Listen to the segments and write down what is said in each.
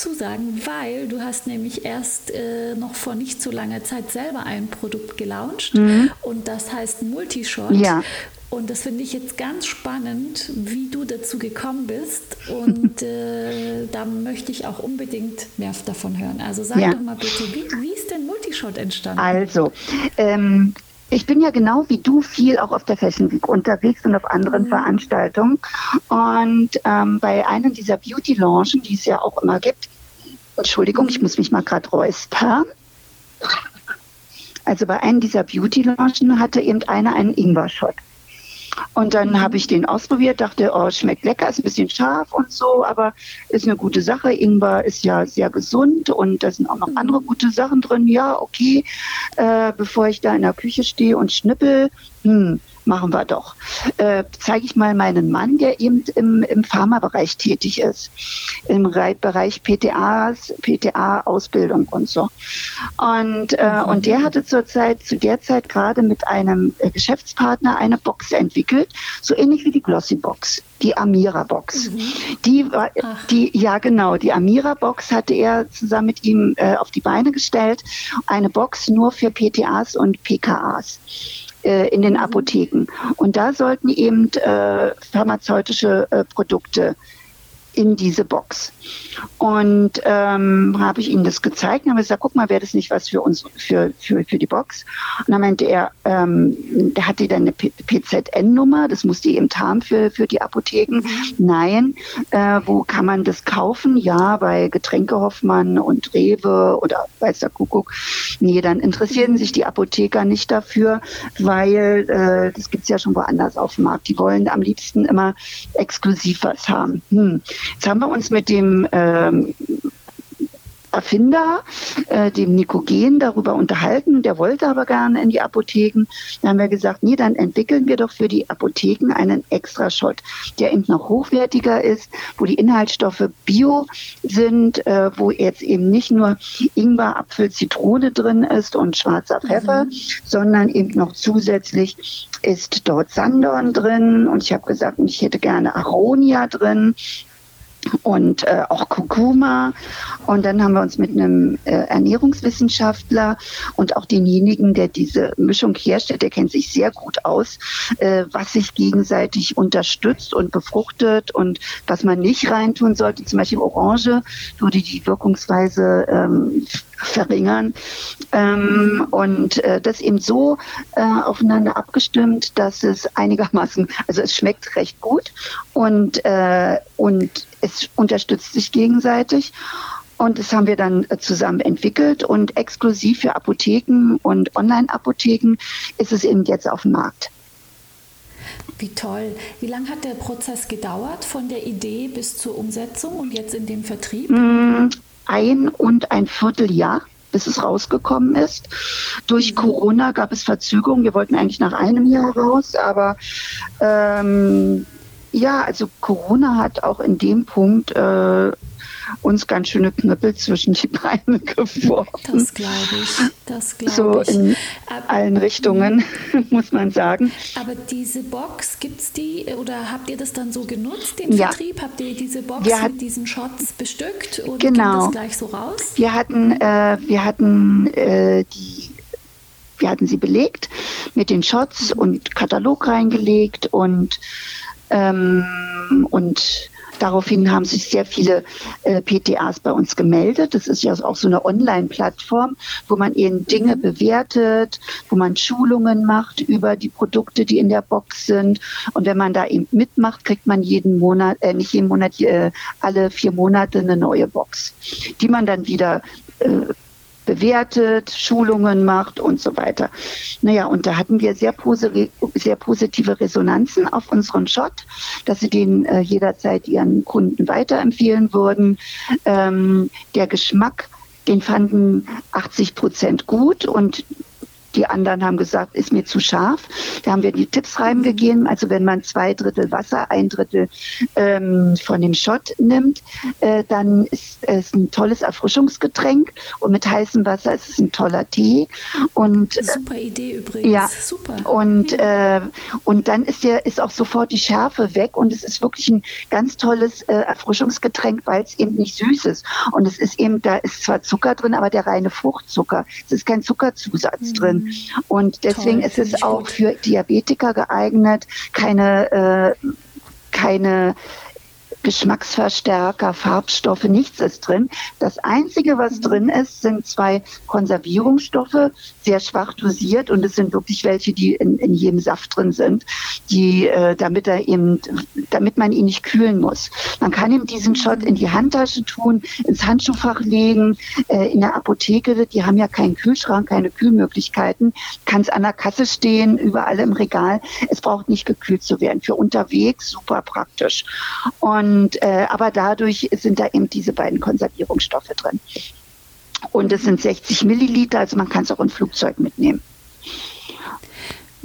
dazu sagen, weil du hast nämlich erst äh, noch vor nicht so langer Zeit selber ein Produkt gelauncht mhm. und das heißt Multishot. Ja. Und das finde ich jetzt ganz spannend, wie du dazu gekommen bist. Und äh, da möchte ich auch unbedingt mehr davon hören. Also sag ja. doch mal bitte, wie, wie ist denn Multishot entstanden? Also, ähm, ich bin ja genau wie du viel auch auf der Fashion Week unterwegs und auf anderen mhm. Veranstaltungen. Und ähm, bei einem dieser Beauty-Launchen, die es ja auch immer gibt, Entschuldigung, ich muss mich mal gerade räuspern. Also bei einem dieser Beauty-Launchen hatte eben einer einen Ingwer-Shot. Und dann mhm. habe ich den ausprobiert, dachte, oh, schmeckt lecker, ist ein bisschen scharf und so, aber ist eine gute Sache. Ingwer ist ja sehr gesund und da sind auch noch mhm. andere gute Sachen drin. Ja, okay, äh, bevor ich da in der Küche stehe und schnippel, hm, machen wir doch. Äh, Zeige ich mal meinen Mann, der eben im, im Pharmabereich tätig ist, im Bereich PTAs, PTA-Ausbildung und so. Und, äh, mhm. und der hatte zurzeit, zu der Zeit gerade mit einem Geschäftspartner eine Box entwickelt, so ähnlich wie die Glossy Box, die Amira Box. Mhm. Die war, die, ja genau, die Amira Box hatte er zusammen mit ihm äh, auf die Beine gestellt. Eine Box nur für PTAs und PKAs in den Apotheken. Und da sollten eben äh, pharmazeutische äh, Produkte in diese Box. Und ähm, habe ich ihm das gezeigt und habe gesagt, guck mal, wäre das nicht was für uns, für, für, für die Box? Und dann meinte er, ähm, der hatte dann eine PZN-Nummer, das musste die eben haben für, für die Apotheken. Mhm. Nein, äh, wo kann man das kaufen? Ja, bei Getränke Hoffmann und Rewe oder weiß der Kuckuck. Nee, dann interessieren sich die Apotheker nicht dafür, weil äh, das gibt's ja schon woanders auf dem Markt. Die wollen am liebsten immer exklusiv was haben. Hm. Jetzt haben wir uns mit dem ähm, Erfinder, äh, dem Nikogen, darüber unterhalten. Der wollte aber gerne in die Apotheken. Dann haben wir gesagt, nee, dann entwickeln wir doch für die Apotheken einen Extra-Shot, der eben noch hochwertiger ist, wo die Inhaltsstoffe bio sind, äh, wo jetzt eben nicht nur Ingwer, Apfel, Zitrone drin ist und schwarzer Pfeffer, mhm. sondern eben noch zusätzlich ist dort Sandorn drin und ich habe gesagt, ich hätte gerne Aronia drin, und äh, auch Kurkuma. Und dann haben wir uns mit einem äh, Ernährungswissenschaftler und auch denjenigen, der diese Mischung herstellt, der kennt sich sehr gut aus, äh, was sich gegenseitig unterstützt und befruchtet und was man nicht reintun sollte. Zum Beispiel Orange würde die Wirkungsweise ähm, verringern. Ähm, und äh, das eben so äh, aufeinander abgestimmt, dass es einigermaßen, also es schmeckt recht gut und, äh, und es unterstützt sich gegenseitig. Und das haben wir dann äh, zusammen entwickelt und exklusiv für Apotheken und Online-Apotheken ist es eben jetzt auf dem Markt. Wie toll. Wie lange hat der Prozess gedauert von der Idee bis zur Umsetzung und jetzt in dem Vertrieb? Mm, ein und ein Vierteljahr bis es rausgekommen ist. Durch mhm. Corona gab es Verzögerungen. Wir wollten eigentlich nach einem Jahr raus, aber ähm, ja, also Corona hat auch in dem Punkt äh, uns ganz schöne Knüppel zwischen die Beine geworfen. Das glaube ich. Das glaube so ich. in aber, allen Richtungen, muss man sagen. Aber diese Box, gibt es die oder habt ihr das dann so genutzt, den ja. Vertrieb? Habt ihr diese Box wir mit diesen Shots bestückt oder genau. das gleich so raus? Wir hatten, äh, wir hatten äh, die wir hatten sie belegt mit den Shots mhm. und Katalog reingelegt und ähm, und daraufhin haben sich sehr viele äh, PTAs bei uns gemeldet. Das ist ja auch so eine Online-Plattform, wo man eben Dinge bewertet, wo man Schulungen macht über die Produkte, die in der Box sind. Und wenn man da eben mitmacht, kriegt man jeden Monat, äh, nicht jeden Monat, äh, alle vier Monate eine neue Box, die man dann wieder äh, bewertet, Schulungen macht und so weiter. Naja, und da hatten wir sehr, posi sehr positive Resonanzen auf unseren Shot, dass sie den äh, jederzeit ihren Kunden weiterempfehlen würden. Ähm, der Geschmack, den fanden 80 Prozent gut und Die anderen haben gesagt, ist mir zu scharf. Da haben wir die Tipps reingegeben. Also wenn man zwei Drittel Wasser, ein Drittel ähm, von dem Shot nimmt, äh, dann ist es ein tolles Erfrischungsgetränk. Und mit heißem Wasser ist es ein toller Tee. Und, äh, Super Idee übrigens. Ja. Super. Und, äh, und dann ist, der, ist auch sofort die Schärfe weg. Und es ist wirklich ein ganz tolles äh, Erfrischungsgetränk, weil es eben nicht süß ist. Und es ist eben, da ist zwar Zucker drin, aber der reine Fruchtzucker. Es ist kein Zuckerzusatz mhm. drin. Und deswegen Toll, ist es auch gut. für Diabetiker geeignet, keine, äh, keine Geschmacksverstärker, Farbstoffe, nichts ist drin. Das Einzige, was mhm. drin ist, sind zwei Konservierungsstoffe, sehr schwach dosiert und es sind wirklich welche, die in, in jedem Saft drin sind, die, äh, damit er eben, damit man ihn nicht kühlen muss. Man kann ihm diesen Shot in die Handtasche tun, ins Handschuhfach legen, äh, in der Apotheke, die haben ja keinen Kühlschrank, keine Kühlmöglichkeiten, kann es an der Kasse stehen, überall im Regal. Es braucht nicht gekühlt zu werden. Für unterwegs super praktisch. Und und, äh, aber dadurch sind da eben diese beiden Konservierungsstoffe drin. Und es sind 60 Milliliter, also man kann es auch im Flugzeug mitnehmen.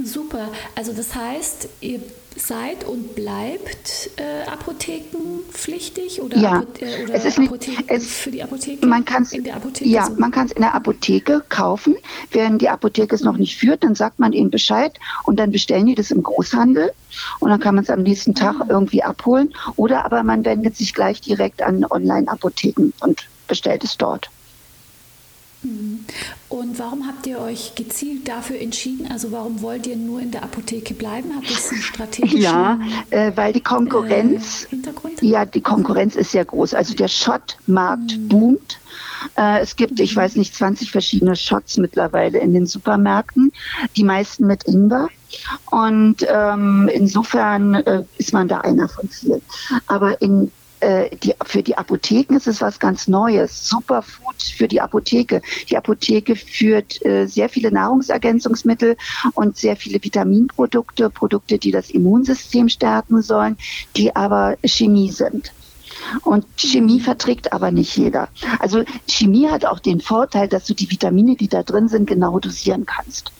Super. Also das heißt, ihr seid und bleibt äh, apothekenpflichtig oder, ja, Apo äh, oder es ist nicht, es, für die Apotheke? Man kann es in der Apotheke. Ja, so. man kann es in der Apotheke kaufen. Wenn die Apotheke es noch nicht führt, dann sagt man ihnen Bescheid und dann bestellen die das im Großhandel und dann kann man es am nächsten Tag ah. irgendwie abholen. Oder aber man wendet sich gleich direkt an Online-Apotheken und bestellt es dort. Und warum habt ihr euch gezielt dafür entschieden? Also warum wollt ihr nur in der Apotheke bleiben? Hat das einen strategischen Ja, äh, weil die Konkurrenz, äh, ja, die Konkurrenz ist sehr groß. Also der Schottmarkt mhm. boomt. Äh, es gibt, ich mhm. weiß nicht, 20 verschiedene Shots mittlerweile in den Supermärkten, die meisten mit Ingwer. Und ähm, insofern äh, ist man da einer von vielen. Aber in äh, die, für die Apotheken ist es was ganz Neues. Superfood für die Apotheke. Die Apotheke führt äh, sehr viele Nahrungsergänzungsmittel und sehr viele Vitaminprodukte, Produkte, die das Immunsystem stärken sollen, die aber Chemie sind. Und Chemie verträgt aber nicht jeder. Also Chemie hat auch den Vorteil, dass du die Vitamine, die da drin sind, genau dosieren kannst.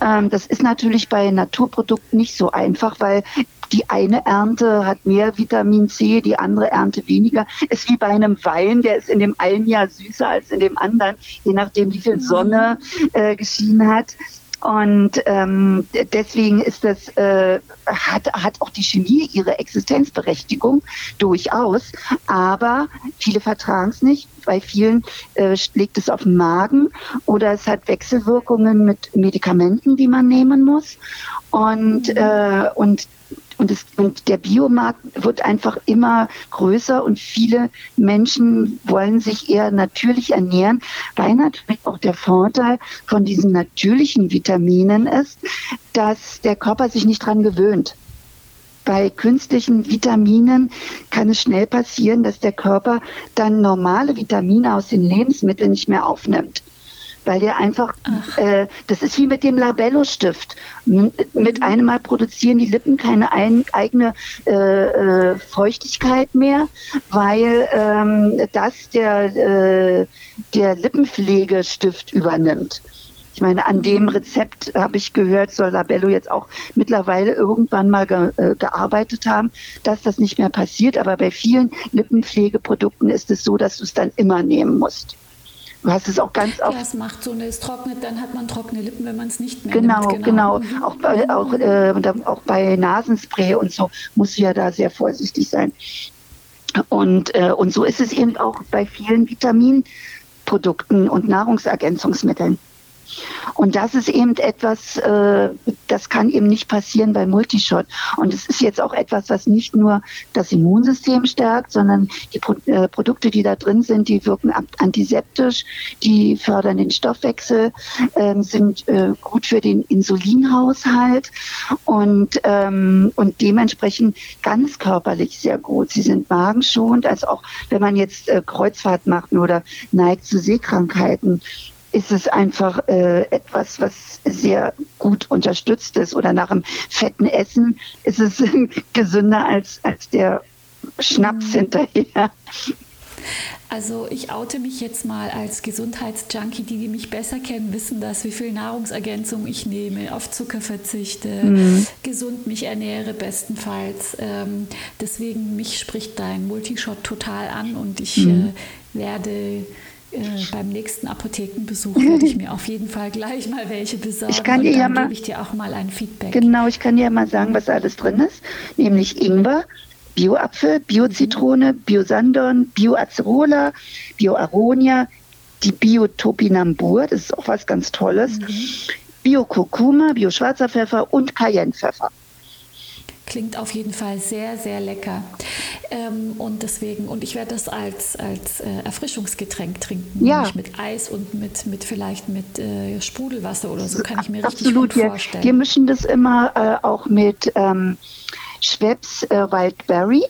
Ähm, das ist natürlich bei Naturprodukten nicht so einfach, weil die eine Ernte hat mehr Vitamin C, die andere Ernte weniger. Ist wie bei einem Wein, der ist in dem einen Jahr süßer als in dem anderen, je nachdem, wie viel Sonne äh, geschienen hat. Und ähm, deswegen ist das, äh, hat, hat auch die Chemie ihre Existenzberechtigung durchaus. Aber viele vertragen es nicht. Bei vielen äh, schlägt es auf den Magen oder es hat Wechselwirkungen mit Medikamenten, die man nehmen muss. Und, äh, und und, es, und der Biomarkt wird einfach immer größer und viele Menschen wollen sich eher natürlich ernähren, weil natürlich auch der Vorteil von diesen natürlichen Vitaminen ist, dass der Körper sich nicht dran gewöhnt. Bei künstlichen Vitaminen kann es schnell passieren, dass der Körper dann normale Vitamine aus den Lebensmitteln nicht mehr aufnimmt weil der einfach, äh, das ist wie mit dem Labello-Stift. Mit mhm. einem Mal produzieren die Lippen keine ein, eigene äh, äh, Feuchtigkeit mehr, weil ähm, das der, äh, der Lippenpflegestift übernimmt. Ich meine, an dem mhm. Rezept habe ich gehört, soll Labello jetzt auch mittlerweile irgendwann mal ge, äh, gearbeitet haben, dass das nicht mehr passiert. Aber bei vielen Lippenpflegeprodukten ist es so, dass du es dann immer nehmen musst. Du hast es auch ganz oft. Ja, es macht so, es trocknet, dann hat man trockene Lippen, wenn man es nicht mehr genau, nimmt. Genau, genau. Auch bei, auch, äh, auch bei Nasenspray und so muss ja da sehr vorsichtig sein. Und, äh, und so ist es eben auch bei vielen Vitaminprodukten und Nahrungsergänzungsmitteln. Und das ist eben etwas, äh, das kann eben nicht passieren bei Multishot. Und es ist jetzt auch etwas, was nicht nur das Immunsystem stärkt, sondern die Pro äh, Produkte, die da drin sind, die wirken antiseptisch, die fördern den Stoffwechsel, äh, sind gut für den Insulinhaushalt und, ähm, und dementsprechend ganz körperlich sehr gut. Sie sind magenschonend, als auch wenn man jetzt äh, Kreuzfahrt macht oder neigt zu Seekrankheiten ist es einfach äh, etwas, was sehr gut unterstützt ist. Oder nach einem fetten Essen ist es gesünder als, als der Schnaps mhm. hinterher. Also ich oute mich jetzt mal als Gesundheitsjunkie. Die, die mich besser kennen, wissen das, wie viel Nahrungsergänzung ich nehme, auf Zucker verzichte, mhm. gesund mich ernähre bestenfalls. Ähm, deswegen mich spricht dein Multishot total an und ich mhm. äh, werde äh, beim nächsten Apothekenbesuch werde ich mir auf jeden Fall gleich mal welche besorgen. Ich kann dir ja mal, gebe ich dir auch mal ein Feedback. Genau, ich kann dir ja mal sagen, was alles drin ist. Nämlich Ingwer, Bio-Apfel, Bio-Zitrone, Bio-Sandorn, Bio-Acerola, Bio-Aronia, die Bio-Topinambur, das ist auch was ganz Tolles, mhm. Bio-Kurkuma, Bio-Schwarzer Pfeffer und Cayennepfeffer. Klingt auf jeden Fall sehr, sehr lecker. Ähm, und deswegen, und ich werde das als, als äh, Erfrischungsgetränk trinken. Ja. Mit Eis und mit, mit vielleicht mit äh, Sprudelwasser oder so, kann ich mir richtig Absolut. gut vorstellen. Wir, wir mischen das immer äh, auch mit ähm, Schweppes äh, Wildberry.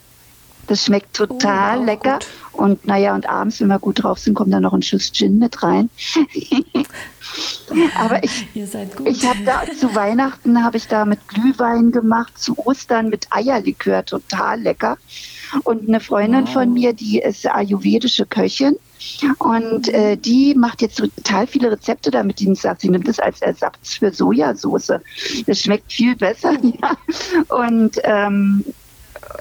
Das schmeckt total oh, lecker. Gut. Und naja, und abends, wenn wir gut drauf sind, kommt da noch ein Schuss Gin mit rein. Aber ich, ich habe da zu Weihnachten habe ich da mit Glühwein gemacht, zu Ostern mit Eierlikör, total lecker. Und eine Freundin wow. von mir, die ist ayurvedische Köchin. Und äh, die macht jetzt total viele Rezepte damit, die sagt, sie nimmt es als Ersatz für Sojasauce. Das schmeckt viel besser. Ja. Und ähm,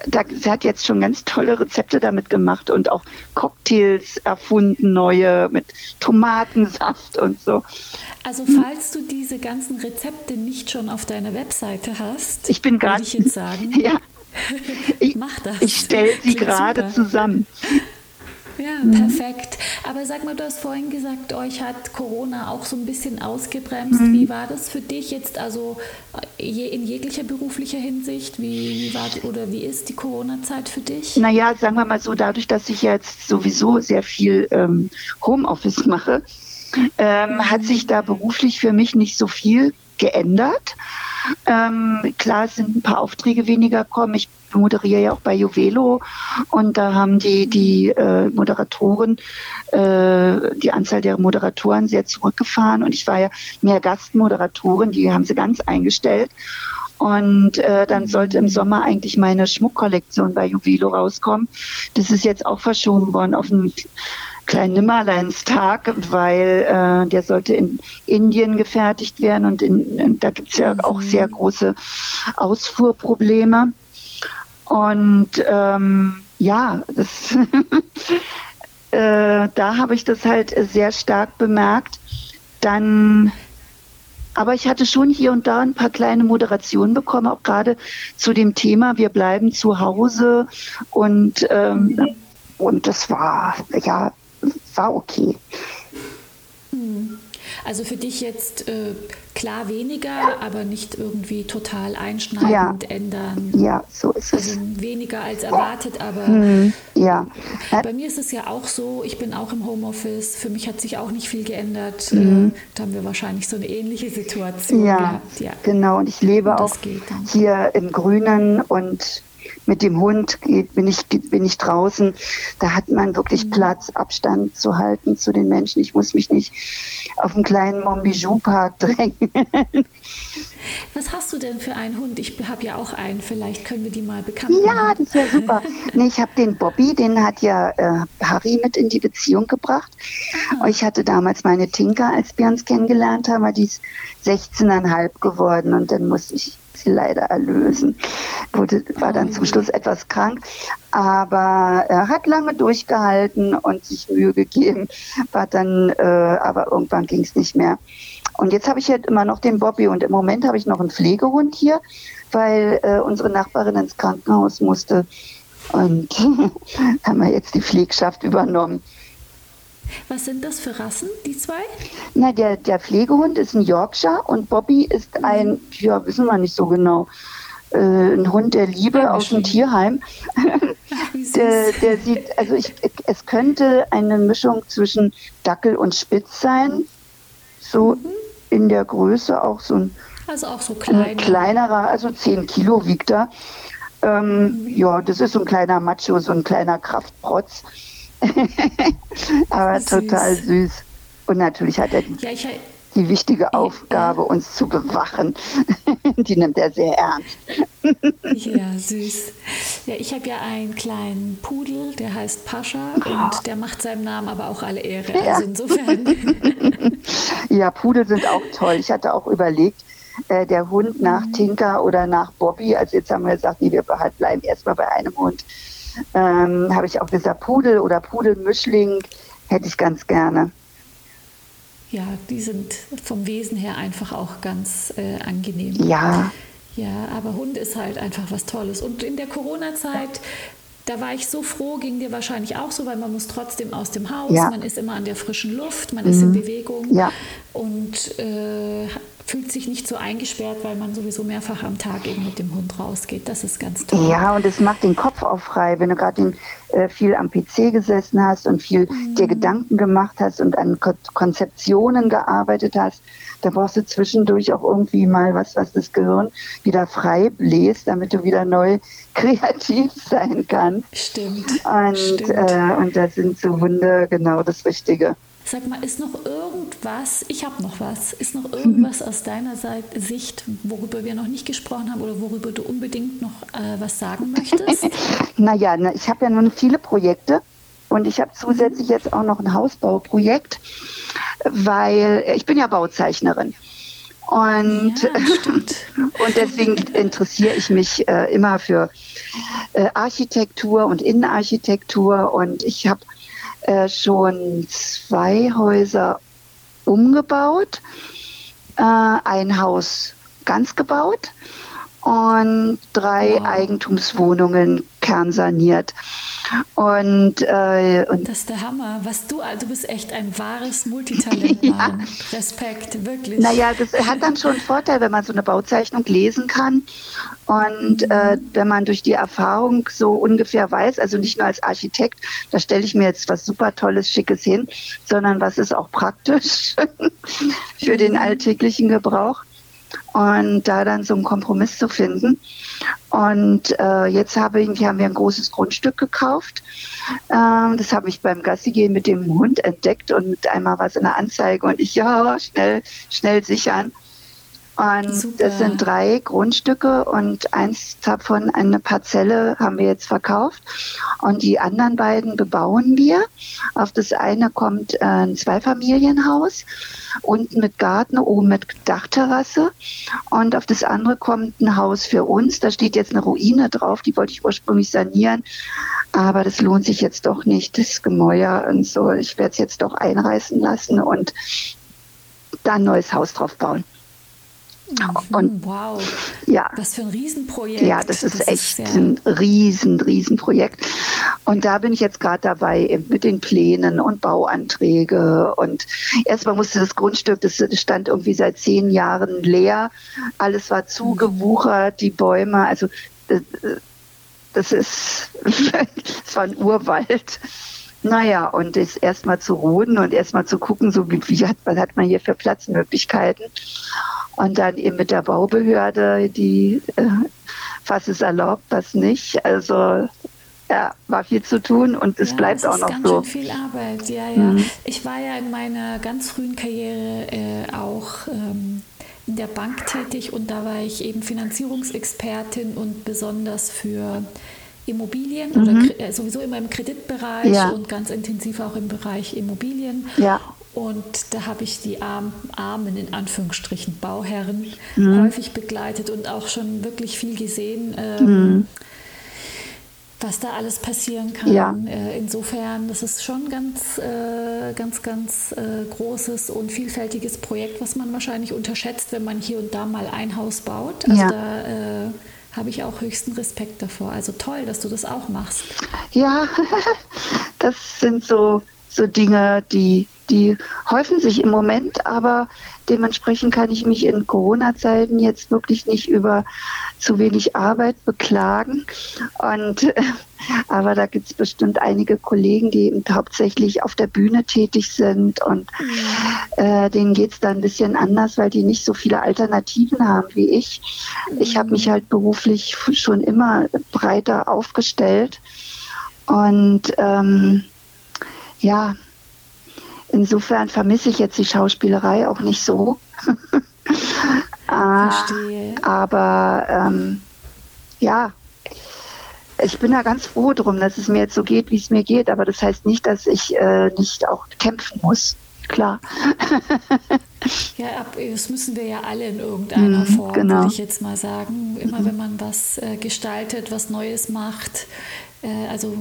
da, sie hat jetzt schon ganz tolle Rezepte damit gemacht und auch Cocktails erfunden, neue mit Tomatensaft und so. Also falls du diese ganzen Rezepte nicht schon auf deiner Webseite hast, ich bin gerade ich jetzt sagen, ja, ich, mach das. Ich stelle sie gerade zusammen. Ja, mhm. perfekt. Aber sag mal, du hast vorhin gesagt, euch hat Corona auch so ein bisschen ausgebremst. Mhm. Wie war das für dich jetzt, also äh, in jeglicher beruflicher Hinsicht? Wie, wie war oder wie ist die Corona-Zeit für dich? Naja, sagen wir mal so, dadurch, dass ich jetzt sowieso sehr viel ähm, Homeoffice mache, ähm, mhm. hat sich da beruflich für mich nicht so viel geändert. Ähm, klar, es sind ein paar Aufträge weniger gekommen. Ich moderiere ja auch bei Juvelo und da haben die, die äh, Moderatoren, äh, die Anzahl der Moderatoren sehr zurückgefahren und ich war ja mehr Gastmoderatorin, die haben sie ganz eingestellt. Und äh, dann sollte im Sommer eigentlich meine Schmuckkollektion bei Juvelo rauskommen. Das ist jetzt auch verschoben worden auf den kleinen Nimmerleinstag, weil äh, der sollte in Indien gefertigt werden und in, in, da gibt es ja auch sehr große Ausfuhrprobleme. Und ähm, ja, das, äh, da habe ich das halt sehr stark bemerkt. Dann, aber ich hatte schon hier und da ein paar kleine Moderationen bekommen, auch gerade zu dem Thema, wir bleiben zu Hause und ähm, und das war ja war okay. Hm. Also für dich jetzt äh, klar weniger, aber nicht irgendwie total einschneidend ja. ändern. Ja, so ist es. Also weniger als erwartet, aber hm, ja. bei mir ist es ja auch so, ich bin auch im Homeoffice, für mich hat sich auch nicht viel geändert. Mhm. Äh, da haben wir wahrscheinlich so eine ähnliche Situation ja, gehabt. Ja, genau. Und ich lebe auch hier im Grünen und mit dem Hund geht, bin ich, bin ich draußen. Da hat man wirklich mhm. Platz, Abstand zu halten zu den Menschen. Ich muss mich nicht auf einen kleinen Montbijou-Park drängen. Was hast du denn für einen Hund? Ich habe ja auch einen. Vielleicht können wir die mal bekannt machen. Ja, das wäre super. nee, ich habe den Bobby, den hat ja äh, Harry mit in die Beziehung gebracht. Ah. Ich hatte damals meine Tinker, als wir uns kennengelernt haben, die ist 16,5 geworden und dann musste ich leider erlösen. Wurde, war dann zum Schluss etwas krank, aber er hat lange durchgehalten und sich Mühe gegeben, war dann, äh, aber irgendwann ging es nicht mehr. Und jetzt habe ich halt immer noch den Bobby und im Moment habe ich noch einen Pflegehund hier, weil äh, unsere Nachbarin ins Krankenhaus musste und haben wir jetzt die Pflegschaft übernommen. Was sind das für Rassen, die zwei? Na, der, der Pflegehund ist ein Yorkshire und Bobby ist ein, ja, wissen wir nicht so genau, äh, ein Hund der Liebe ja, aus dem Tierheim. der, der sieht, also ich, es könnte eine Mischung zwischen Dackel und Spitz sein. So mhm. in der Größe auch so ein, also auch so kleiner. kleinerer, also 10 Kilo wiegt er. Ähm, mhm. Ja, das ist so ein kleiner Macho, so ein kleiner Kraftprotz. Aber süß. total süß. Und natürlich hat er die, ja, ich, die wichtige Aufgabe, ja. uns zu bewachen. die nimmt er sehr ernst. ja, süß. Ja, ich habe ja einen kleinen Pudel, der heißt Pascha oh. und der macht seinem Namen aber auch alle Ehre. Ja. Also insofern. ja, Pudel sind auch toll. Ich hatte auch überlegt, äh, der Hund nach mhm. Tinker oder nach Bobby. Also jetzt haben wir gesagt, nee, wir bleiben erstmal bei einem Hund. Ähm, habe ich auch gesagt, Pudel oder Pudelmischling hätte ich ganz gerne. Ja, die sind vom Wesen her einfach auch ganz äh, angenehm. Ja. Ja, aber Hund ist halt einfach was Tolles. Und in der Corona-Zeit, da war ich so froh, ging dir wahrscheinlich auch so, weil man muss trotzdem aus dem Haus, ja. man ist immer an der frischen Luft, man mhm. ist in Bewegung. Ja. Und äh, fühlt sich nicht so eingesperrt, weil man sowieso mehrfach am Tag eben mit dem Hund rausgeht. Das ist ganz toll. Ja, und es macht den Kopf auch frei, wenn du gerade äh, viel am PC gesessen hast und viel mhm. dir Gedanken gemacht hast und an Ko Konzeptionen gearbeitet hast. Da brauchst du zwischendurch auch irgendwie mal was, was das Gehirn wieder frei bläst, damit du wieder neu kreativ sein kannst. Stimmt. Und, Stimmt. Äh, und da sind so Hunde genau das Richtige. Sag mal, ist noch irgendwas, ich habe noch was, ist noch irgendwas aus deiner Sicht, worüber wir noch nicht gesprochen haben oder worüber du unbedingt noch äh, was sagen möchtest? naja, ne, ich habe ja nun viele Projekte und ich habe zusätzlich jetzt auch noch ein Hausbauprojekt, weil ich bin ja Bauzeichnerin. Und, ja, und deswegen interessiere ich mich äh, immer für äh, Architektur und Innenarchitektur. Und ich habe äh, schon zwei Häuser umgebaut, äh, ein Haus ganz gebaut und drei wow. Eigentumswohnungen kernsaniert. Und, äh, und das ist der Hammer. Was du, also du bist echt ein wahres Multitalent. ja. Respekt, wirklich. Naja, das hat dann schon einen Vorteil, wenn man so eine Bauzeichnung lesen kann. Und mhm. äh, wenn man durch die Erfahrung so ungefähr weiß, also nicht nur als Architekt, da stelle ich mir jetzt was super Tolles, Schickes hin, sondern was ist auch praktisch für mhm. den alltäglichen Gebrauch und da dann so einen Kompromiss zu finden. Und äh, jetzt habe ich, haben wir ein großes Grundstück gekauft. Ähm, das habe ich beim Gassigehen mit dem Hund entdeckt und einmal war es in der Anzeige und ich, ja, schnell, schnell sichern. Und Super. das sind drei Grundstücke und eins davon, eine Parzelle, haben wir jetzt verkauft. Und die anderen beiden bebauen wir. Auf das eine kommt äh, ein Zweifamilienhaus, unten mit Garten, oben mit Dachterrasse. Und auf das andere kommt ein Haus für uns. Da steht jetzt eine Ruine drauf, die wollte ich ursprünglich sanieren. Aber das lohnt sich jetzt doch nicht, das Gemäuer und so. Ich werde es jetzt doch einreißen lassen und da ein neues Haus drauf bauen. Und, wow, ja, was für ein Riesenprojekt. Ja, das ist das echt ist, ein riesen, Riesenprojekt. Und da bin ich jetzt gerade dabei mit den Plänen und Bauanträge. Und erstmal musste das Grundstück, das stand irgendwie seit zehn Jahren leer. Alles war zugewuchert, die Bäume, also das, das ist, es war ein Urwald. Naja, und das erstmal zu roden und erstmal zu gucken, so wie, wie hat, was hat man hier für Platzmöglichkeiten. Und dann eben mit der Baubehörde, die, äh, was ist erlaubt, was nicht. Also ja, war viel zu tun und es ja, bleibt auch noch ganz so. Schön viel Arbeit, ja, ja. Mhm. Ich war ja in meiner ganz frühen Karriere äh, auch ähm, in der Bank tätig und da war ich eben Finanzierungsexpertin und besonders für Immobilien mhm. oder äh, sowieso immer im Kreditbereich ja. und ganz intensiv auch im Bereich Immobilien. Ja. Und da habe ich die arm, armen, in Anführungsstrichen, Bauherren mhm. häufig begleitet und auch schon wirklich viel gesehen, ähm, mhm. was da alles passieren kann. Ja. Äh, insofern, das ist schon ganz, äh, ganz, ganz äh, großes und vielfältiges Projekt, was man wahrscheinlich unterschätzt, wenn man hier und da mal ein Haus baut. Also ja. da äh, habe ich auch höchsten Respekt davor. Also toll, dass du das auch machst. Ja, das sind so, so Dinge, die die häufen sich im Moment, aber dementsprechend kann ich mich in Corona-Zeiten jetzt wirklich nicht über zu wenig Arbeit beklagen. Und aber da gibt es bestimmt einige Kollegen, die eben hauptsächlich auf der Bühne tätig sind und äh, denen geht es da ein bisschen anders, weil die nicht so viele Alternativen haben wie ich. Ich habe mich halt beruflich schon immer breiter aufgestellt und ähm, ja, Insofern vermisse ich jetzt die Schauspielerei auch nicht so. Verstehe. Aber ähm, ja, ich bin da ganz froh drum, dass es mir jetzt so geht, wie es mir geht, aber das heißt nicht, dass ich äh, nicht auch kämpfen muss. Klar. ja, das müssen wir ja alle in irgendeiner mhm, Form, genau. würde ich jetzt mal sagen. Immer mhm. wenn man was äh, gestaltet, was Neues macht, äh, also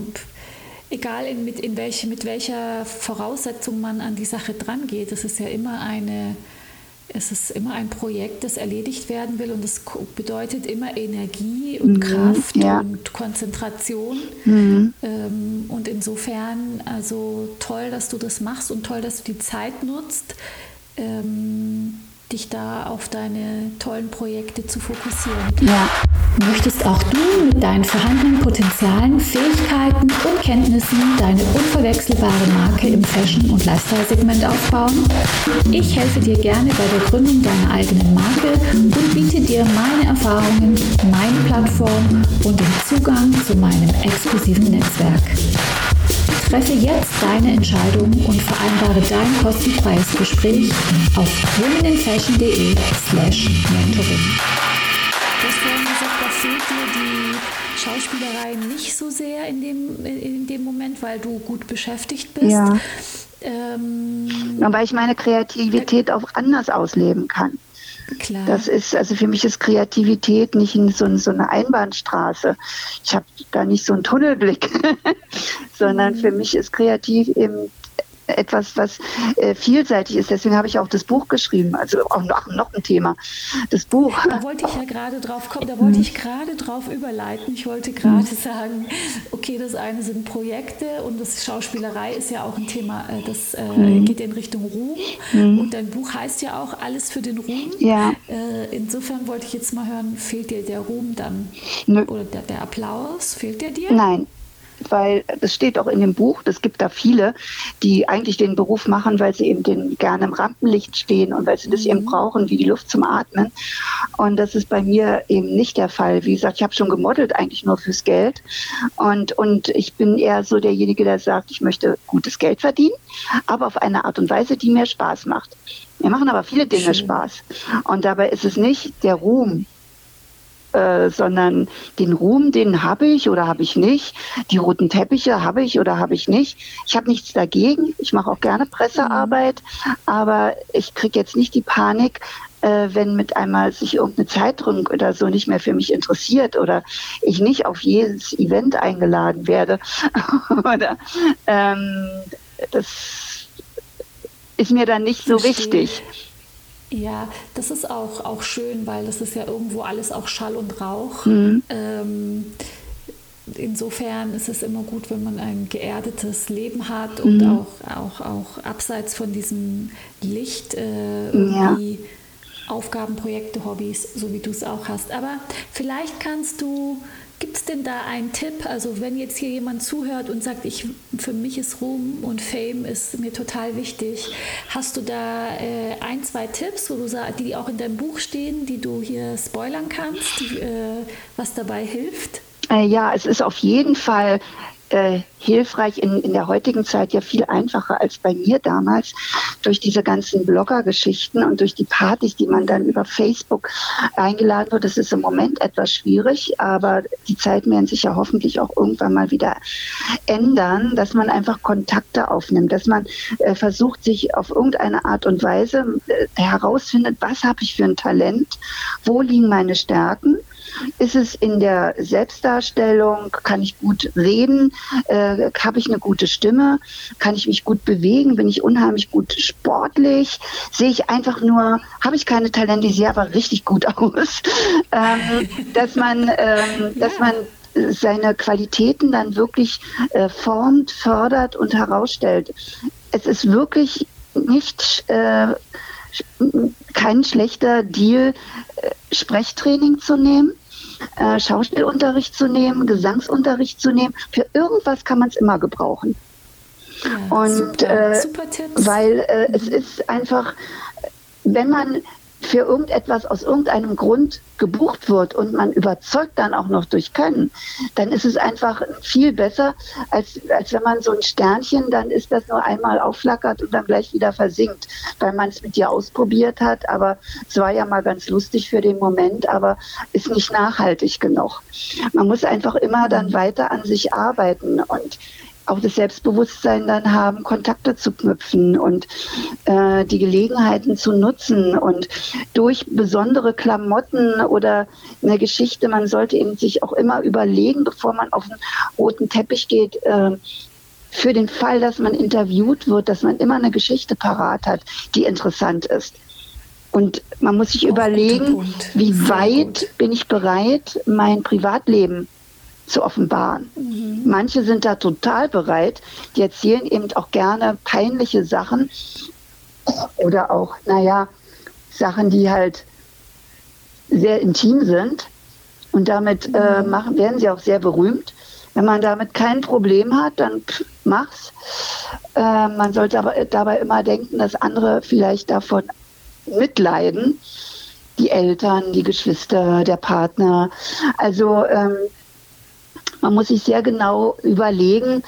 egal in, mit, in welche, mit welcher Voraussetzung man an die Sache dran geht, das ist ja immer eine es ist immer ein Projekt, das erledigt werden will und das bedeutet immer Energie und mhm, Kraft ja. und Konzentration. Mhm. Ähm, und insofern, also toll, dass du das machst und toll, dass du die Zeit nutzt. Ähm, dich da auf deine tollen Projekte zu fokussieren. Ja. Möchtest auch du mit deinen vorhandenen Potenzialen, Fähigkeiten und Kenntnissen deine unverwechselbare Marke im Fashion- und Lifestyle-Segment aufbauen? Ich helfe dir gerne bei der Gründung deiner eigenen Marke und biete dir meine Erfahrungen, meine Plattform und den Zugang zu meinem exklusiven Netzwerk. Treffe jetzt deine Entscheidung und vereinbare dein kostenfreies Gespräch auf womeninfashion.de slash mentoring. Du hast vorhin gesagt, da fehlt dir die Schauspielerei nicht so sehr in dem, in dem Moment, weil du gut beschäftigt bist. Ja. Ähm, weil ich meine Kreativität auch anders ausleben kann. Klar. Das ist, also für mich ist Kreativität nicht so, so eine Einbahnstraße. Ich habe da nicht so einen Tunnelblick, sondern mhm. für mich ist kreativ eben etwas, was äh, vielseitig ist. Deswegen habe ich auch das Buch geschrieben. Also auch noch, noch ein Thema. Das Buch. Da wollte ich ja gerade drauf kommen, da wollte ich gerade drauf überleiten. Ich wollte gerade mhm. sagen, okay, das eine sind Projekte und das Schauspielerei ist ja auch ein Thema, äh, das äh, mhm. geht in Richtung Ruhm. Mhm. Und dein Buch heißt ja auch Alles für den Ruhm. Ja. Äh, insofern wollte ich jetzt mal hören, fehlt dir der Ruhm dann? Nö. Oder der, der Applaus? Fehlt der dir? Nein, weil das steht auch in dem Buch, es gibt da viele, die eigentlich den Beruf machen, weil sie eben den, gerne im Rampenlicht stehen und weil sie das eben mhm. brauchen, wie die Luft zum Atmen. Und das ist bei mir eben nicht der Fall. Wie gesagt, ich habe schon gemodelt eigentlich nur fürs Geld. Und, und ich bin eher so derjenige, der sagt, ich möchte gutes Geld verdienen, aber auf eine Art und Weise, die mir Spaß macht. Mir machen aber viele Dinge Schön. Spaß. Und dabei ist es nicht der Ruhm, äh, sondern den Ruhm, den habe ich oder habe ich nicht. Die roten Teppiche habe ich oder habe ich nicht. Ich habe nichts dagegen. Ich mache auch gerne Pressearbeit, aber ich kriege jetzt nicht die Panik, äh, wenn mit einmal sich irgendeine Zeitung oder so nicht mehr für mich interessiert oder ich nicht auf jedes Event eingeladen werde. oder ähm, das ist mir dann nicht so wichtig. Ja, das ist auch, auch schön, weil das ist ja irgendwo alles auch Schall und Rauch. Mhm. Ähm, insofern ist es immer gut, wenn man ein geerdetes Leben hat und mhm. auch, auch, auch abseits von diesem Licht äh, irgendwie ja. Aufgaben, Projekte, Hobbys, so wie du es auch hast. Aber vielleicht kannst du Gibt es denn da einen Tipp? Also wenn jetzt hier jemand zuhört und sagt, ich, für mich ist Ruhm und Fame ist mir total wichtig, hast du da äh, ein, zwei Tipps, wo du die auch in deinem Buch stehen, die du hier spoilern kannst, die, äh, was dabei hilft? Äh, ja, es ist auf jeden Fall äh, hilfreich in, in der heutigen Zeit ja viel einfacher als bei mir damals durch diese ganzen Blogger-Geschichten und durch die Partys, die man dann über Facebook eingeladen wird. Das ist im Moment etwas schwierig, aber die Zeiten werden sich ja hoffentlich auch irgendwann mal wieder ändern, dass man einfach Kontakte aufnimmt, dass man äh, versucht, sich auf irgendeine Art und Weise äh, herausfindet, was habe ich für ein Talent, wo liegen meine Stärken ist es in der Selbstdarstellung? Kann ich gut reden? Äh, Habe ich eine gute Stimme? Kann ich mich gut bewegen? Bin ich unheimlich gut sportlich? Sehe ich einfach nur, habe ich keine Talente, sehe aber richtig gut aus. ähm, dass man, ähm, ja. dass man seine Qualitäten dann wirklich äh, formt, fördert und herausstellt. Es ist wirklich nicht äh, kein schlechter Deal, äh, Sprechtraining zu nehmen äh, Schauspielunterricht zu nehmen, Gesangsunterricht zu nehmen. Für irgendwas kann man es immer gebrauchen. Ja, und super, äh, super weil äh, mhm. es ist einfach, wenn man für irgendetwas aus irgendeinem Grund gebucht wird und man überzeugt dann auch noch durch Können, dann ist es einfach viel besser, als, als wenn man so ein Sternchen, dann ist das nur einmal aufflackert und dann gleich wieder versinkt, weil man es mit dir ausprobiert hat. Aber es war ja mal ganz lustig für den Moment, aber ist nicht nachhaltig genug. Man muss einfach immer dann weiter an sich arbeiten und auch das Selbstbewusstsein dann haben, Kontakte zu knüpfen und äh, die Gelegenheiten zu nutzen. Und durch besondere Klamotten oder eine Geschichte, man sollte eben sich auch immer überlegen, bevor man auf den roten Teppich geht, äh, für den Fall, dass man interviewt wird, dass man immer eine Geschichte parat hat, die interessant ist. Und man muss sich auch überlegen, wie weit bin ich bereit, mein Privatleben zu offenbaren. Mhm. Manche sind da total bereit, die erzählen eben auch gerne peinliche Sachen oder auch, naja, Sachen, die halt sehr intim sind. Und damit äh, mhm. machen, werden sie auch sehr berühmt. Wenn man damit kein Problem hat, dann pff, mach's. Äh, man sollte aber dabei immer denken, dass andere vielleicht davon mitleiden. Die Eltern, die Geschwister, der Partner. Also ähm, man muss sich sehr genau überlegen,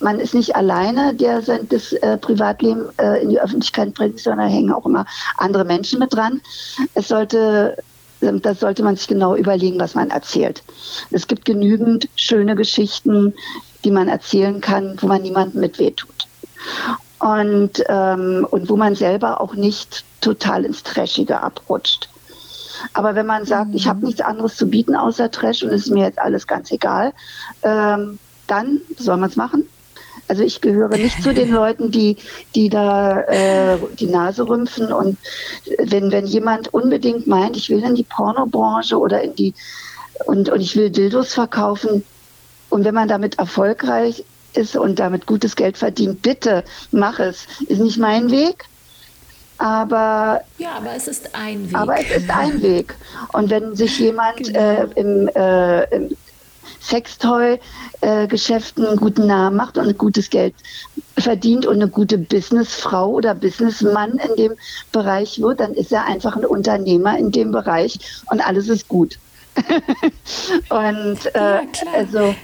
man ist nicht alleine, der sein das, äh, Privatleben äh, in die Öffentlichkeit bringt, sondern hängen auch immer andere Menschen mit dran. Es sollte, ähm, das sollte man sich genau überlegen, was man erzählt. Es gibt genügend schöne Geschichten, die man erzählen kann, wo man niemandem mit wehtut. Und, ähm, und wo man selber auch nicht total ins Trashige abrutscht. Aber wenn man sagt, mhm. ich habe nichts anderes zu bieten außer Trash und ist mir jetzt alles ganz egal, ähm, dann soll man es machen. Also ich gehöre nicht zu den Leuten, die, die da äh, die Nase rümpfen. Und wenn, wenn jemand unbedingt meint, ich will in die Pornobranche oder in die und, und ich will Dildos verkaufen, und wenn man damit erfolgreich ist und damit gutes Geld verdient, bitte mach es. Ist nicht mein Weg. Aber, ja, aber es ist ein Weg. Aber es ist ein Weg. Und wenn sich jemand genau. äh, im, äh, im Sextoy-Geschäften einen guten Namen macht und ein gutes Geld verdient und eine gute Businessfrau oder Businessmann in dem Bereich wird, dann ist er einfach ein Unternehmer in dem Bereich und alles ist gut. und äh, ja, also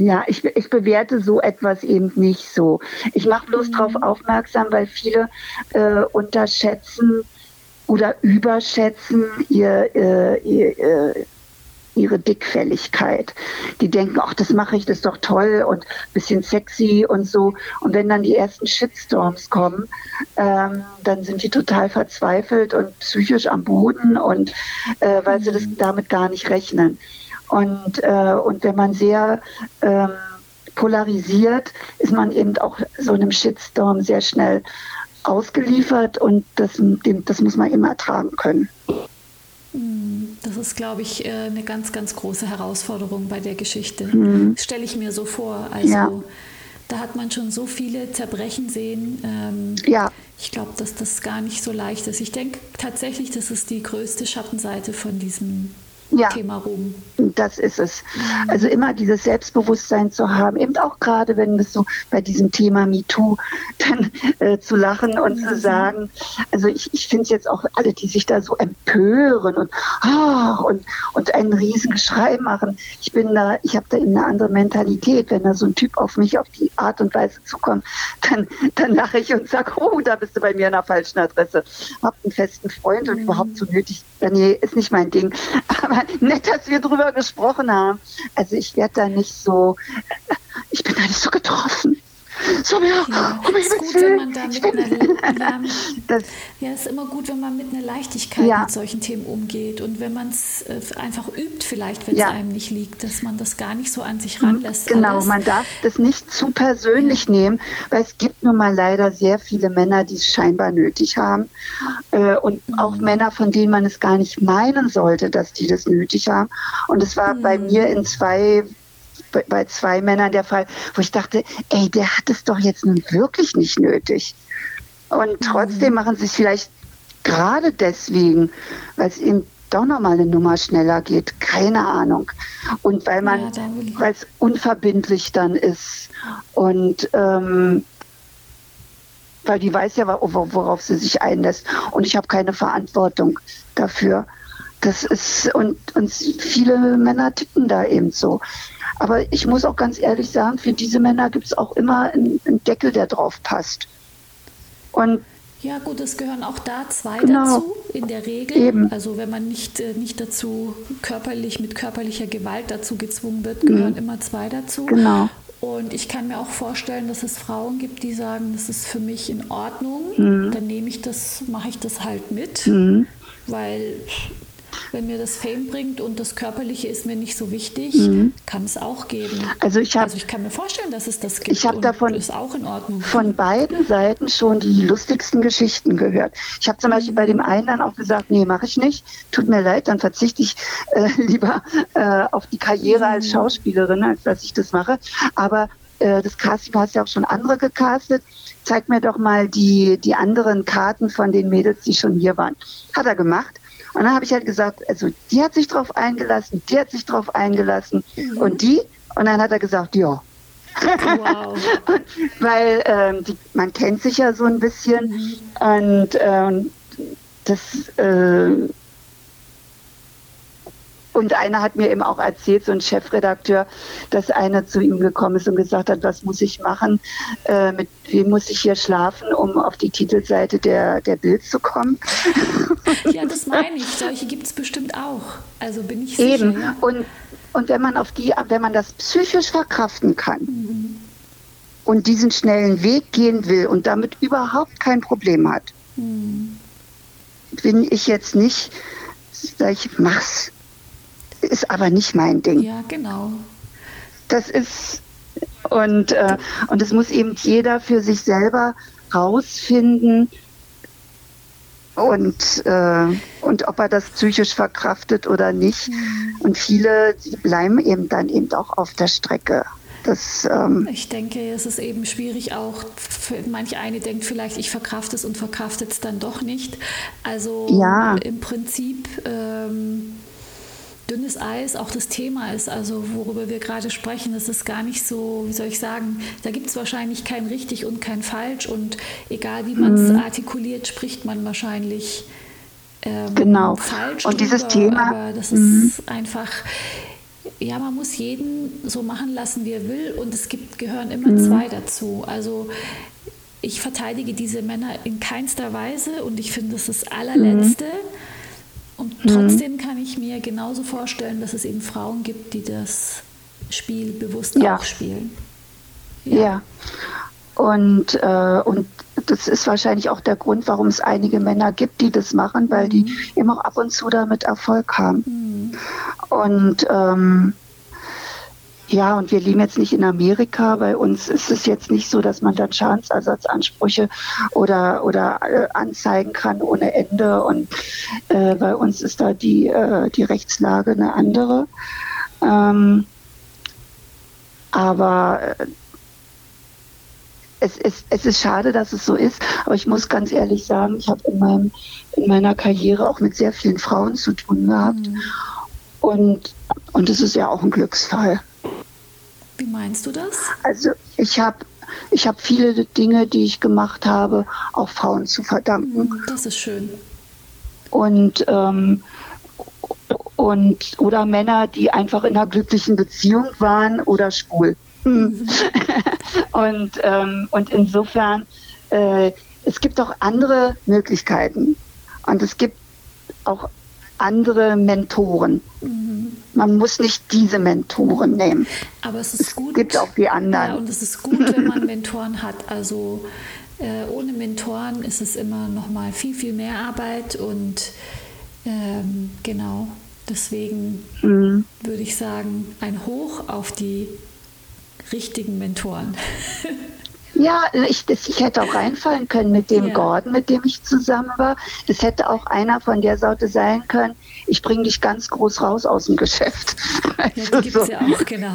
ja, ich, ich bewerte so etwas eben nicht so. Ich mache bloß mhm. darauf aufmerksam, weil viele äh, unterschätzen oder überschätzen ihr, äh, ihr, äh, ihre Dickfälligkeit. Die denken, ach, das mache ich, das ist doch toll und bisschen sexy und so. Und wenn dann die ersten Shitstorms kommen, ähm, dann sind die total verzweifelt und psychisch am Boden und äh, weil sie das mhm. damit gar nicht rechnen. Und, äh, und wenn man sehr ähm, polarisiert, ist man eben auch so einem Shitstorm sehr schnell ausgeliefert und das, das muss man immer ertragen können. Hm, das ist, glaube ich, äh, eine ganz, ganz große Herausforderung bei der Geschichte. Mhm. Stelle ich mir so vor. Also ja. da hat man schon so viele Zerbrechen sehen. Ähm, ja. Ich glaube, dass das gar nicht so leicht ist. Ich denke tatsächlich, das ist die größte Schattenseite von diesem ja, Thema Ruhm. Das ist es. Also immer dieses Selbstbewusstsein zu haben, eben auch gerade wenn es so bei diesem Thema MeToo dann äh, zu lachen und mhm. zu sagen, also ich, ich finde es jetzt auch alle, die sich da so empören und, oh, und, und einen riesen Geschrei machen. Ich bin da, ich habe da eben eine andere Mentalität. Wenn da so ein Typ auf mich auf die Art und Weise zukommt, dann, dann lache ich und sage, oh, da bist du bei mir an der falschen Adresse. Hab einen festen Freund und mhm. überhaupt so nötig, nee, ist nicht mein Ding. Aber nett, dass wir drüber gesprochen haben. Also ich werde da nicht so, ich bin da nicht so getroffen. So, ja, um ist gut, wenn man da mit einer, das, ja, ist immer gut, wenn man mit einer Leichtigkeit ja. mit solchen Themen umgeht und wenn man es äh, einfach übt, vielleicht, wenn es ja. einem nicht liegt, dass man das gar nicht so an sich ranlässt. Genau, alles. man darf das nicht zu persönlich ja. nehmen, weil es gibt nun mal leider sehr viele Männer, die es scheinbar nötig haben äh, und mhm. auch Männer, von denen man es gar nicht meinen sollte, dass die das nötig haben. Und es war mhm. bei mir in zwei bei zwei Männern der Fall, wo ich dachte, ey, der hat es doch jetzt nun wirklich nicht nötig. Und mhm. trotzdem machen sie es vielleicht gerade deswegen, weil es eben doch nochmal eine Nummer schneller geht. Keine Ahnung. Und weil man, ja, weil es unverbindlich dann ist. Und ähm, weil die weiß ja, worauf sie sich einlässt. Und ich habe keine Verantwortung dafür. Das ist, und, und viele Männer ticken da eben so. Aber ich muss auch ganz ehrlich sagen, für diese Männer gibt es auch immer einen, einen, Deckel, der drauf passt. Und ja gut, es gehören auch da zwei genau. dazu in der Regel. Eben. Also wenn man nicht, äh, nicht dazu körperlich mit körperlicher Gewalt dazu gezwungen wird, gehören mhm. immer zwei dazu. Genau. Und ich kann mir auch vorstellen, dass es Frauen gibt, die sagen, das ist für mich in Ordnung. Mhm. Dann nehme ich das, mache ich das halt mit, mhm. weil wenn mir das Fame bringt und das Körperliche ist mir nicht so wichtig, mhm. kann es auch geben. Also ich, hab, also ich kann mir vorstellen, dass es das gibt. Ich habe davon ist auch in Ordnung. von beiden Seiten schon die lustigsten Geschichten gehört. Ich habe zum Beispiel bei dem einen dann auch gesagt, nee, mache ich nicht. Tut mir leid, dann verzichte ich äh, lieber äh, auf die Karriere mhm. als Schauspielerin, als dass ich das mache. Aber äh, das Casting hast ja auch schon andere gecastet. Zeig mir doch mal die, die anderen Karten von den Mädels, die schon hier waren. Hat er gemacht. Und dann habe ich halt gesagt, also die hat sich drauf eingelassen, die hat sich drauf eingelassen mhm. und die. Und dann hat er gesagt, ja. Wow. Weil ähm, die, man kennt sich ja so ein bisschen mhm. und ähm, das äh, und einer hat mir eben auch erzählt, so ein Chefredakteur, dass einer zu ihm gekommen ist und gesagt hat, was muss ich machen, äh, mit wem muss ich hier schlafen, um auf die Titelseite der, der Bild zu kommen. Ja, das meine ich. Solche gibt es bestimmt auch. Also bin ich sicher. Eben. Ja. Und, und wenn man auf die, wenn man das psychisch verkraften kann mhm. und diesen schnellen Weg gehen will und damit überhaupt kein Problem hat, mhm. bin ich jetzt nicht, sag ich, mach's ist aber nicht mein Ding. Ja, genau. Das ist, und, äh, und es muss eben jeder für sich selber rausfinden, und, äh, und ob er das psychisch verkraftet oder nicht. Mhm. Und viele bleiben eben dann eben auch auf der Strecke. Das, ähm ich denke, es ist eben schwierig auch, manch eine denkt vielleicht, ich verkrafte es und verkraftet es dann doch nicht. Also ja. im Prinzip ähm, dünnes Eis auch das Thema ist, also worüber wir gerade sprechen, das ist gar nicht so, wie soll ich sagen, da gibt es wahrscheinlich kein richtig und kein falsch und egal wie man es mhm. artikuliert, spricht man wahrscheinlich ähm, genau. falsch. Und drüber, dieses Thema. Aber das mhm. ist einfach, ja, man muss jeden so machen lassen, wie er will und es gibt, gehören immer mhm. zwei dazu. Also ich verteidige diese Männer in keinster Weise und ich finde, das ist das allerletzte. Mhm und mhm. trotzdem kann ich mir genauso vorstellen, dass es eben Frauen gibt, die das Spiel bewusst ja. auch spielen. Ja. ja. Und, äh, und das ist wahrscheinlich auch der Grund, warum es einige Männer gibt, die das machen, weil mhm. die immer ab und zu damit Erfolg haben. Mhm. Und ähm, ja, und wir leben jetzt nicht in Amerika. Bei uns ist es jetzt nicht so, dass man dann Schadensersatzansprüche oder, oder äh, anzeigen kann ohne Ende. Und äh, bei uns ist da die, äh, die Rechtslage eine andere. Ähm, aber äh, es, es, es ist schade, dass es so ist, aber ich muss ganz ehrlich sagen, ich habe in, in meiner Karriere auch mit sehr vielen Frauen zu tun gehabt. Mhm. Und, und es ist ja auch ein Glücksfall. Wie meinst du das? Also ich habe ich hab viele Dinge, die ich gemacht habe, auch Frauen zu verdanken. Hm, das ist schön. Und, ähm, und oder Männer, die einfach in einer glücklichen Beziehung waren oder schwul. Mhm. und, ähm, und insofern, äh, es gibt auch andere Möglichkeiten. Und es gibt auch andere Mentoren. Mhm. Man muss nicht diese Mentoren nehmen. Aber es ist gut. Es gibt auch die anderen. Ja, und es ist gut, wenn man Mentoren hat. Also äh, ohne Mentoren ist es immer noch mal viel, viel mehr Arbeit und ähm, genau. Deswegen mhm. würde ich sagen, ein Hoch auf die richtigen Mentoren. Ja, ich, das, ich hätte auch reinfallen können mit dem ja. Gordon, mit dem ich zusammen war. Das hätte auch einer von der Sorte sein können. Ich bringe dich ganz groß raus aus dem Geschäft. Ja, die gibt es ja auch, genau.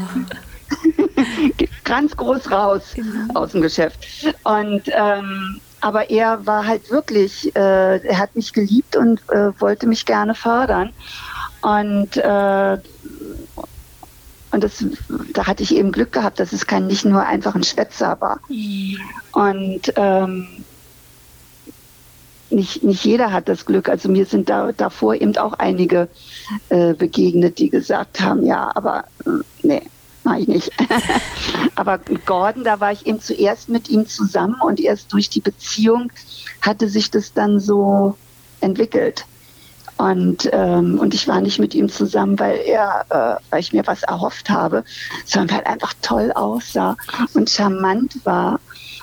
ganz groß raus genau. aus dem Geschäft. Und ähm, aber er war halt wirklich, äh, er hat mich geliebt und äh, wollte mich gerne fördern. Und äh, und das, da hatte ich eben Glück gehabt, dass es kein nicht nur einfach ein Schwätzer war. Mhm. Und ähm, nicht, nicht jeder hat das Glück. Also mir sind da davor eben auch einige äh, begegnet, die gesagt haben, ja, aber äh, nee, mache ich nicht. aber Gordon, da war ich eben zuerst mit ihm zusammen und erst durch die Beziehung hatte sich das dann so entwickelt. Und, ähm, und ich war nicht mit ihm zusammen, weil er, äh, weil ich mir was erhofft habe, sondern weil er einfach toll aussah und charmant war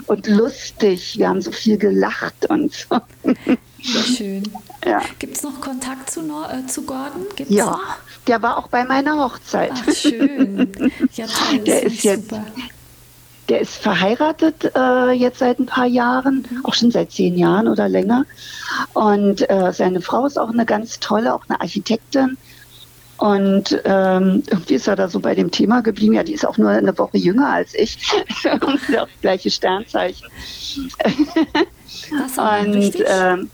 und lustig. Wir haben so viel gelacht und so. schön. Ja. Gibt es noch Kontakt zu, äh, zu Gordon? Gibt's ja, noch? der war auch bei meiner Hochzeit. Ach, schön. Ja, toll. Der ist jetzt, super. Der ist verheiratet äh, jetzt seit ein paar Jahren, auch schon seit zehn Jahren oder länger. Und äh, seine Frau ist auch eine ganz tolle, auch eine Architektin. Und ähm, irgendwie ist er da so bei dem Thema geblieben. Ja, die ist auch nur eine Woche jünger als ich. das gleiche Sternzeichen. Wassermann, und ähm,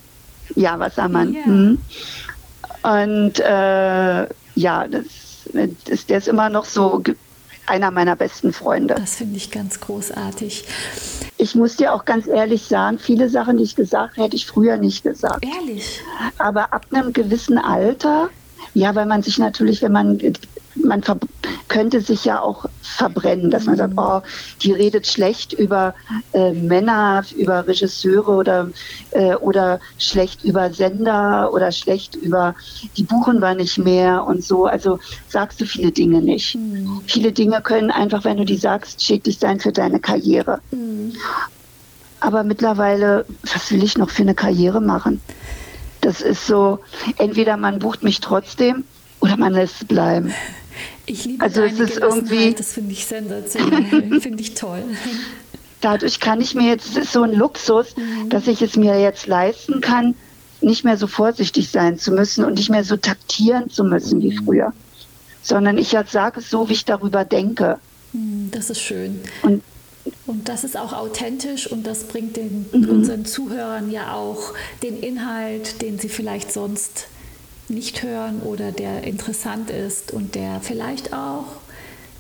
ja, Wassermann. Ja. Mhm. Und äh, ja, das, das, der ist immer noch so einer meiner besten Freunde. Das finde ich ganz großartig. Ich muss dir auch ganz ehrlich sagen, viele Sachen, die ich gesagt habe, hätte ich früher nicht gesagt. Ehrlich? Aber ab einem gewissen Alter, ja, weil man sich natürlich, wenn man man könnte sich ja auch verbrennen, dass man sagt, mhm. oh, die redet schlecht über äh, Männer, über Regisseure oder, äh, oder schlecht über Sender oder schlecht über, die buchen wir nicht mehr und so. Also sagst du viele Dinge nicht. Mhm. Viele Dinge können einfach, wenn du die sagst, schädlich sein für deine Karriere. Mhm. Aber mittlerweile, was will ich noch für eine Karriere machen? Das ist so, entweder man bucht mich trotzdem oder man lässt es bleiben. Ich liebe also es ist irgendwie, das finde ich sensationell, finde ich toll. Dadurch kann ich mir jetzt, es ist so ein Luxus, mhm. dass ich es mir jetzt leisten kann, nicht mehr so vorsichtig sein zu müssen und nicht mehr so taktieren zu müssen wie mhm. früher, sondern ich jetzt sage es so, wie ich darüber denke. Mhm, das ist schön. Und und das ist auch authentisch und das bringt den, mhm. unseren Zuhörern ja auch den Inhalt, den sie vielleicht sonst nicht hören oder der interessant ist und der vielleicht auch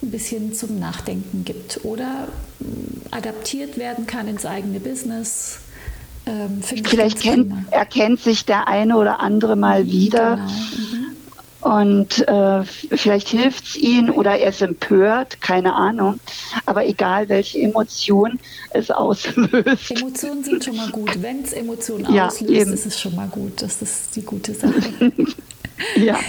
ein bisschen zum Nachdenken gibt oder mm, adaptiert werden kann ins eigene Business. Ähm, vielleicht kennt, erkennt sich der eine oder andere mal wieder. Genau. Mhm. Und äh, vielleicht hilft es ihm oder er ist empört, keine Ahnung. Aber egal, welche Emotion es auslöst. Emotionen sind schon mal gut. Wenn es Emotionen ja, auslöst, eben. ist es schon mal gut. Das ist die gute Sache. ja.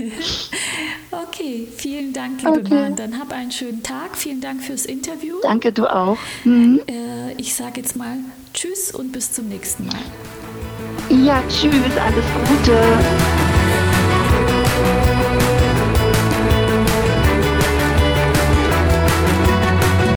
Okay, vielen Dank, liebe okay. Mann. Dann hab einen schönen Tag. Vielen Dank fürs Interview. Danke, du auch. Mhm. Äh, ich sage jetzt mal Tschüss und bis zum nächsten Mal. Ja, tschüss, alles Gute. Thank you.